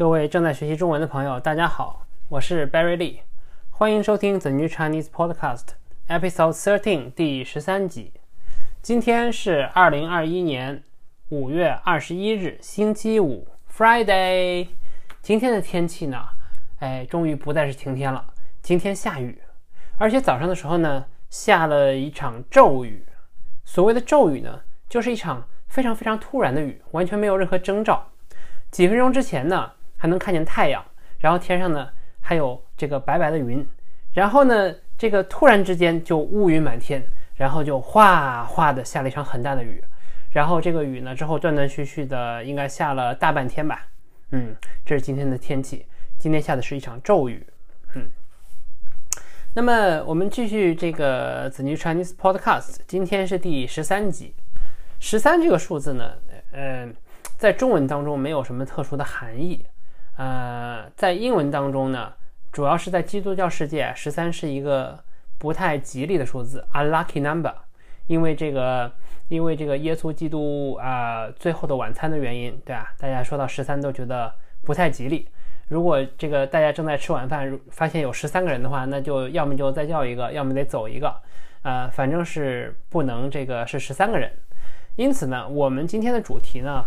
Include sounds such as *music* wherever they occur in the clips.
各位正在学习中文的朋友，大家好，我是 Barry Lee，欢迎收听 The New Chinese Podcast Episode Thirteen 第十三集。今天是二零二一年五月二十一日，星期五，Friday。今天的天气呢，哎，终于不再是晴天了，今天下雨，而且早上的时候呢，下了一场骤雨。所谓的骤雨呢，就是一场非常非常突然的雨，完全没有任何征兆。几分钟之前呢。还能看见太阳，然后天上呢还有这个白白的云，然后呢这个突然之间就乌云满天，然后就哗哗的下了一场很大的雨，然后这个雨呢之后断断续续的应该下了大半天吧，嗯，这是今天的天气，今天下的是一场骤雨，嗯，那么我们继续这个 The New Chinese Podcast，今天是第十三集，十三这个数字呢，嗯，在中文当中没有什么特殊的含义。呃，在英文当中呢，主要是在基督教世界，十三是一个不太吉利的数字，unlucky number。因为这个，因为这个耶稣基督啊，最后的晚餐的原因，对吧？大家说到十三都觉得不太吉利。如果这个大家正在吃晚饭，发现有十三个人的话，那就要么就再叫一个，要么得走一个。呃，反正是不能这个是十三个人。因此呢，我们今天的主题呢，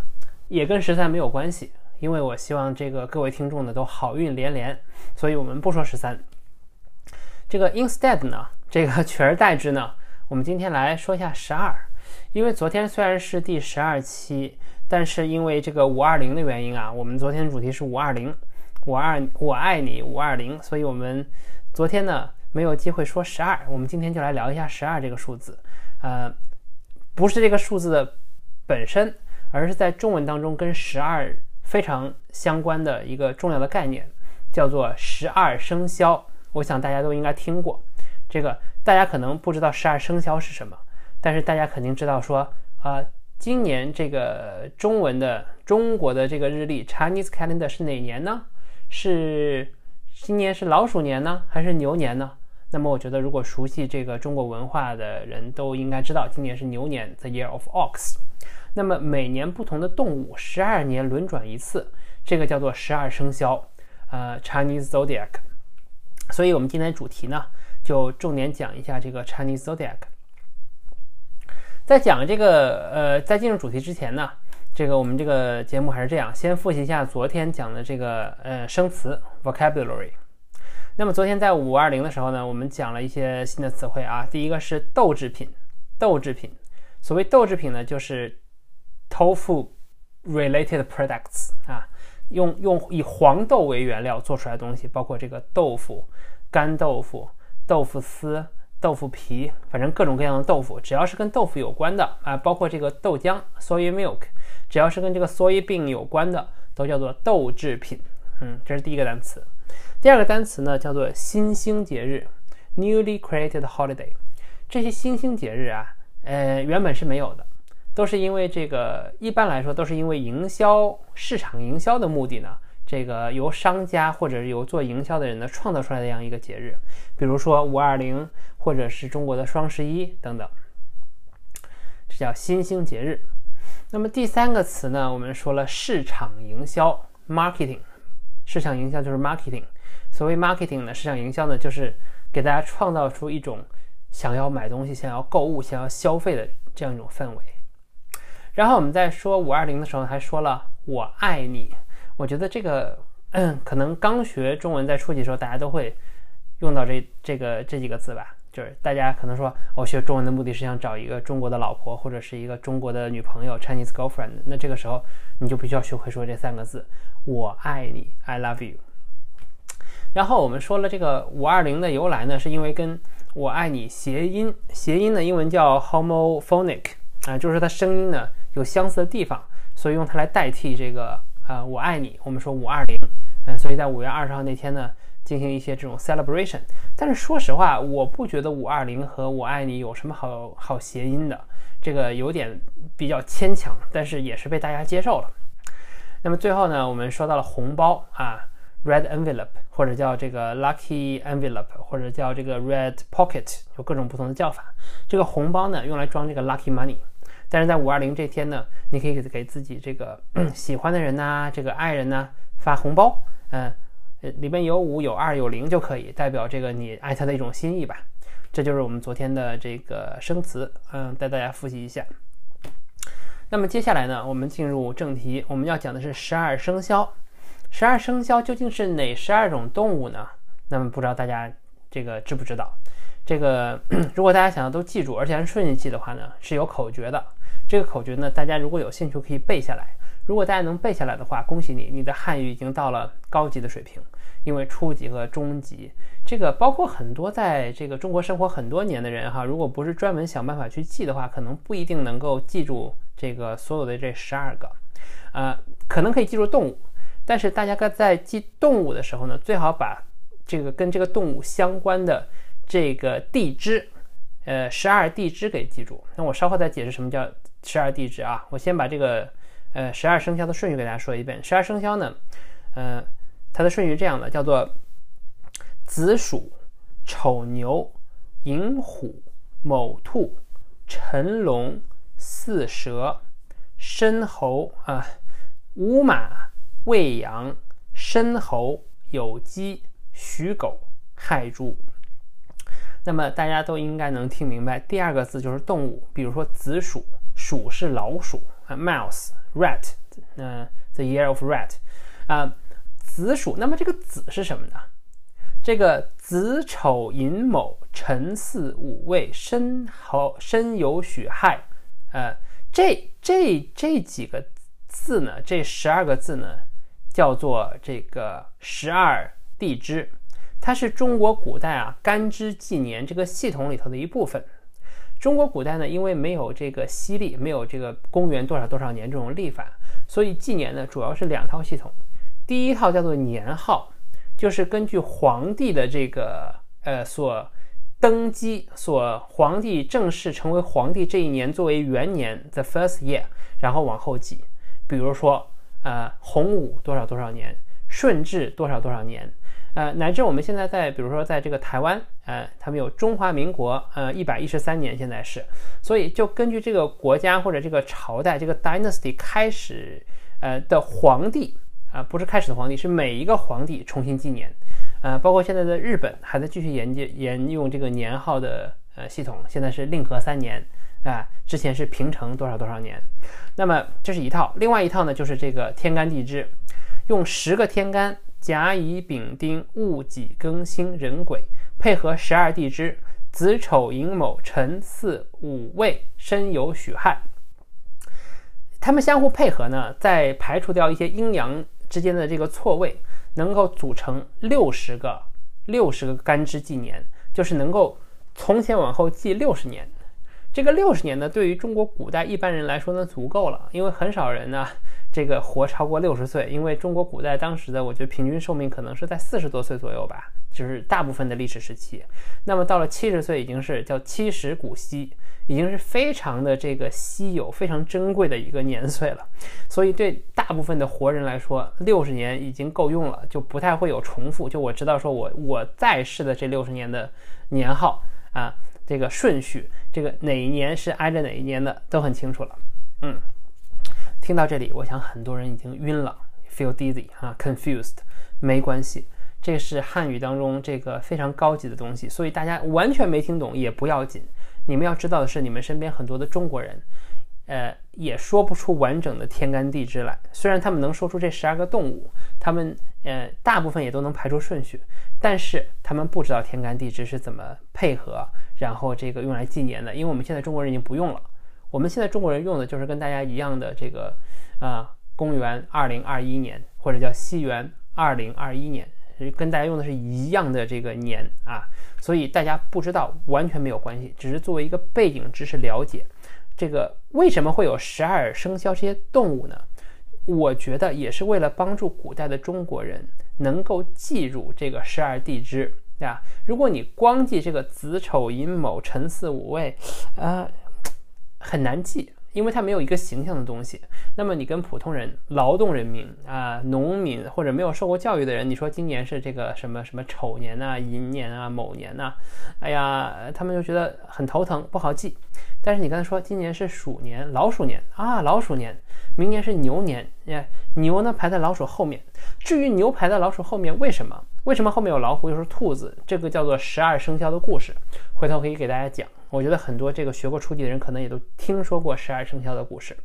也跟十三没有关系。因为我希望这个各位听众呢都好运连连，所以我们不说十三。这个 instead 呢，这个取而代之呢，我们今天来说一下十二。因为昨天虽然是第十二期，但是因为这个五二零的原因啊，我们昨天主题是五二零，五二我爱你五二零，所以我们昨天呢没有机会说十二。我们今天就来聊一下十二这个数字。呃，不是这个数字的本身，而是在中文当中跟十二。非常相关的一个重要的概念，叫做十二生肖。我想大家都应该听过。这个大家可能不知道十二生肖是什么，但是大家肯定知道说，啊，今年这个中文的中国的这个日历 Chinese calendar 是哪年呢？是今年是老鼠年呢，还是牛年呢？那么我觉得，如果熟悉这个中国文化的人都应该知道，今年是牛年，the year of ox。那么每年不同的动物，十二年轮转一次，这个叫做十二生肖，呃，Chinese zodiac。所以我们今天主题呢，就重点讲一下这个 Chinese zodiac。在讲这个，呃，在进入主题之前呢，这个我们这个节目还是这样，先复习一下昨天讲的这个，呃，生词 vocabulary。那么昨天在五二零的时候呢，我们讲了一些新的词汇啊，第一个是豆制品，豆制品。所谓豆制品呢，就是 tofu related products 啊，用用以黄豆为原料做出来的东西，包括这个豆腐、干豆腐、豆腐丝、豆腐皮，反正各种各样的豆腐，只要是跟豆腐有关的啊，包括这个豆浆 soy milk，只要是跟这个 soybean 有关的，都叫做豆制品。嗯，这是第一个单词。第二个单词呢，叫做新兴节日 newly created holiday。这些新兴节日啊。呃，原本是没有的，都是因为这个，一般来说都是因为营销、市场营销的目的呢。这个由商家或者由做营销的人呢创造出来的这样一个节日，比如说五二零，或者是中国的双十一等等，这叫新兴节日。那么第三个词呢，我们说了市场营销 （marketing），市场营销就是 marketing。所谓 marketing 呢，市场营销呢，就是给大家创造出一种。想要买东西、想要购物、想要消费的这样一种氛围。然后我们在说五二零的时候，还说了“我爱你”。我觉得这个，嗯，可能刚学中文在初级的时候，大家都会用到这这个这几个字吧。就是大家可能说，我学中文的目的是想找一个中国的老婆，或者是一个中国的女朋友 （Chinese girlfriend）。那这个时候，你就必须要学会说这三个字：“我爱你 ”，I love you。然后我们说了这个五二零的由来呢，是因为跟我爱你谐音，谐音的英文叫 homophonic 啊，就是它声音呢有相似的地方，所以用它来代替这个啊我爱你。我们说五二零，嗯，所以在五月二十号那天呢进行一些这种 celebration。但是说实话，我不觉得五二零和我爱你有什么好好谐音的，这个有点比较牵强，但是也是被大家接受了。那么最后呢，我们说到了红包啊。Red envelope 或者叫这个 lucky envelope 或者叫这个 red pocket 有各种不同的叫法。这个红包呢用来装这个 lucky money，但是在五二零这天呢，你可以给给自己这个喜欢的人呐，这个爱人呐发红包，嗯，里面有五、有二、有零就可以代表这个你爱他的一种心意吧。这就是我们昨天的这个生词，嗯，带大家复习一下。那么接下来呢，我们进入正题，我们要讲的是十二生肖。十二生肖究竟是哪十二种动物呢？那么不知道大家这个知不知道？这个 *clears throat* 如果大家想要都记住，而且按顺序记的话呢，是有口诀的。这个口诀呢，大家如果有兴趣可以背下来。如果大家能背下来的话，恭喜你，你的汉语已经到了高级的水平。因为初级和中级，这个包括很多在这个中国生活很多年的人哈，如果不是专门想办法去记的话，可能不一定能够记住这个所有的这十二个。呃，可能可以记住动物，但是大家该在记动物的时候呢，最好把这个跟这个动物相关的这个地支，呃，十二地支给记住。那我稍后再解释什么叫十二地支啊。我先把这个呃十二生肖的顺序给大家说一遍。十二生肖呢，呃。它的顺序是这样的，叫做子鼠、丑牛、寅虎、卯兔、辰龙、巳蛇、申猴啊、午马、未羊、申猴、酉鸡、戌狗、亥猪。那么大家都应该能听明白，第二个字就是动物，比如说子鼠，鼠是老鼠，mouse，rat，嗯，the year of rat，啊。子鼠，那么这个子是什么呢？这个子丑寅卯辰巳午未申猴申酉戌亥，呃，这这这几个字呢，这十二个字呢，叫做这个十二地支，它是中国古代啊干支纪年这个系统里头的一部分。中国古代呢，因为没有这个西历，没有这个公元多少多少年这种历法，所以纪年呢主要是两套系统。第一套叫做年号，就是根据皇帝的这个呃所登基，所皇帝正式成为皇帝这一年作为元年 the first year，然后往后记。比如说呃洪武多少多少年，顺治多少多少年，呃乃至我们现在在比如说在这个台湾，呃他们有中华民国呃一百一十三年现在是，所以就根据这个国家或者这个朝代这个 dynasty 开始呃的皇帝。啊，不是开始的皇帝，是每一个皇帝重新纪年，呃，包括现在的日本还在继续沿接沿用这个年号的呃系统，现在是令和三年，啊，之前是平成多少多少年，那么这是一套，另外一套呢就是这个天干地支，用十个天干甲乙丙丁戊己庚辛壬癸配合十二地支子丑寅卯辰巳午未申酉戌亥，他们相互配合呢，再排除掉一些阴阳。之间的这个错位能够组成六十个六十个干支纪年，就是能够从前往后记六十年。这个六十年呢，对于中国古代一般人来说呢，足够了，因为很少人呢。这个活超过六十岁，因为中国古代当时的我觉得平均寿命可能是在四十多岁左右吧，就是大部分的历史时期。那么到了七十岁，已经是叫七十古稀，已经是非常的这个稀有、非常珍贵的一个年岁了。所以对大部分的活人来说，六十年已经够用了，就不太会有重复。就我知道说我我在世的这六十年的年号啊，这个顺序，这个哪一年是挨着哪一年的都很清楚了，嗯。听到这里，我想很多人已经晕了，feel dizzy 啊，confused，没关系，这是汉语当中这个非常高级的东西，所以大家完全没听懂也不要紧。你们要知道的是，你们身边很多的中国人，呃，也说不出完整的天干地支来。虽然他们能说出这十二个动物，他们呃大部分也都能排出顺序，但是他们不知道天干地支是怎么配合，然后这个用来纪年的。因为我们现在中国人已经不用了。我们现在中国人用的就是跟大家一样的这个，啊，公元二零二一年或者叫西元二零二一年，跟大家用的是一样的这个年啊，所以大家不知道完全没有关系，只是作为一个背景知识了解，这个为什么会有十二生肖这些动物呢？我觉得也是为了帮助古代的中国人能够记住这个十二地支，对吧？如果你光记这个子丑寅卯辰巳午未，啊。很难记，因为它没有一个形象的东西。那么你跟普通人、劳动人民啊、农民或者没有受过教育的人，你说今年是这个什么什么丑年呐、寅年啊、卯年呐，哎呀，他们就觉得很头疼，不好记。但是你刚才说今年是鼠年，老鼠年啊，老鼠年，明年是牛年，哎，牛呢排在老鼠后面。至于牛排在老鼠后面，为什么？为什么后面有老虎又是兔子？这个叫做十二生肖的故事，回头可以给大家讲。我觉得很多这个学过初级的人可能也都听说过十二生肖的故事。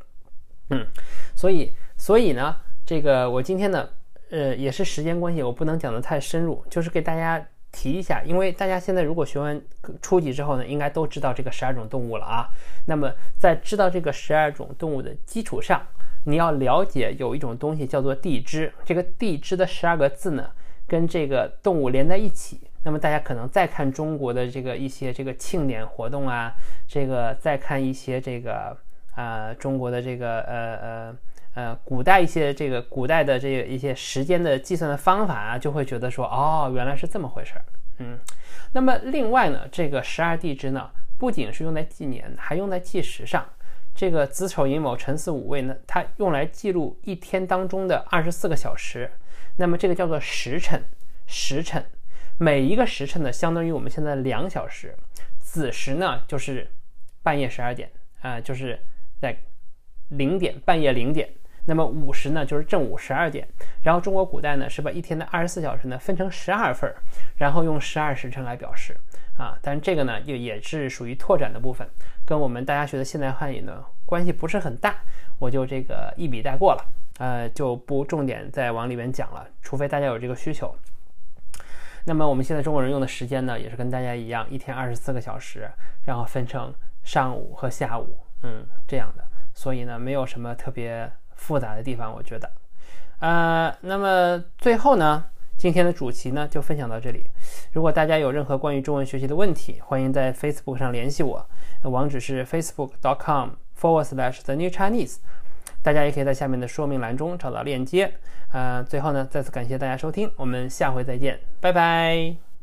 嗯，所以所以呢，这个我今天呢，呃，也是时间关系，我不能讲得太深入，就是给大家提一下，因为大家现在如果学完初级之后呢，应该都知道这个十二种动物了啊。那么在知道这个十二种动物的基础上，你要了解有一种东西叫做地支，这个地支的十二个字呢。跟这个动物连在一起，那么大家可能再看中国的这个一些这个庆典活动啊，这个再看一些这个啊中国的这个呃呃呃古代一些这个古代的这个一些时间的计算的方法啊，就会觉得说哦原来是这么回事儿，嗯，那么另外呢，这个十二地支呢，不仅是用在纪年，还用在计时上。这个子丑寅卯辰巳午未呢，它用来记录一天当中的二十四个小时。那么这个叫做时辰，时辰，每一个时辰呢，相当于我们现在两小时。子时呢，就是半夜十二点啊，就是在零点，半夜零点。那么午时呢，就是正午十二点。然后中国古代呢，是把一天的二十四小时呢分成十二份儿，然后用十二时辰来表示啊。但是这个呢，也也是属于拓展的部分，跟我们大家学的现代汉语呢关系不是很大，我就这个一笔带过了。呃，就不重点再往里面讲了，除非大家有这个需求。那么我们现在中国人用的时间呢，也是跟大家一样，一天二十四个小时，然后分成上午和下午，嗯，这样的。所以呢，没有什么特别复杂的地方，我觉得。呃，那么最后呢，今天的主题呢就分享到这里。如果大家有任何关于中文学习的问题，欢迎在 Facebook 上联系我，网址是 facebook.com/forward/slash/the new chinese。大家也可以在下面的说明栏中找到链接。呃，最后呢，再次感谢大家收听，我们下回再见，拜拜。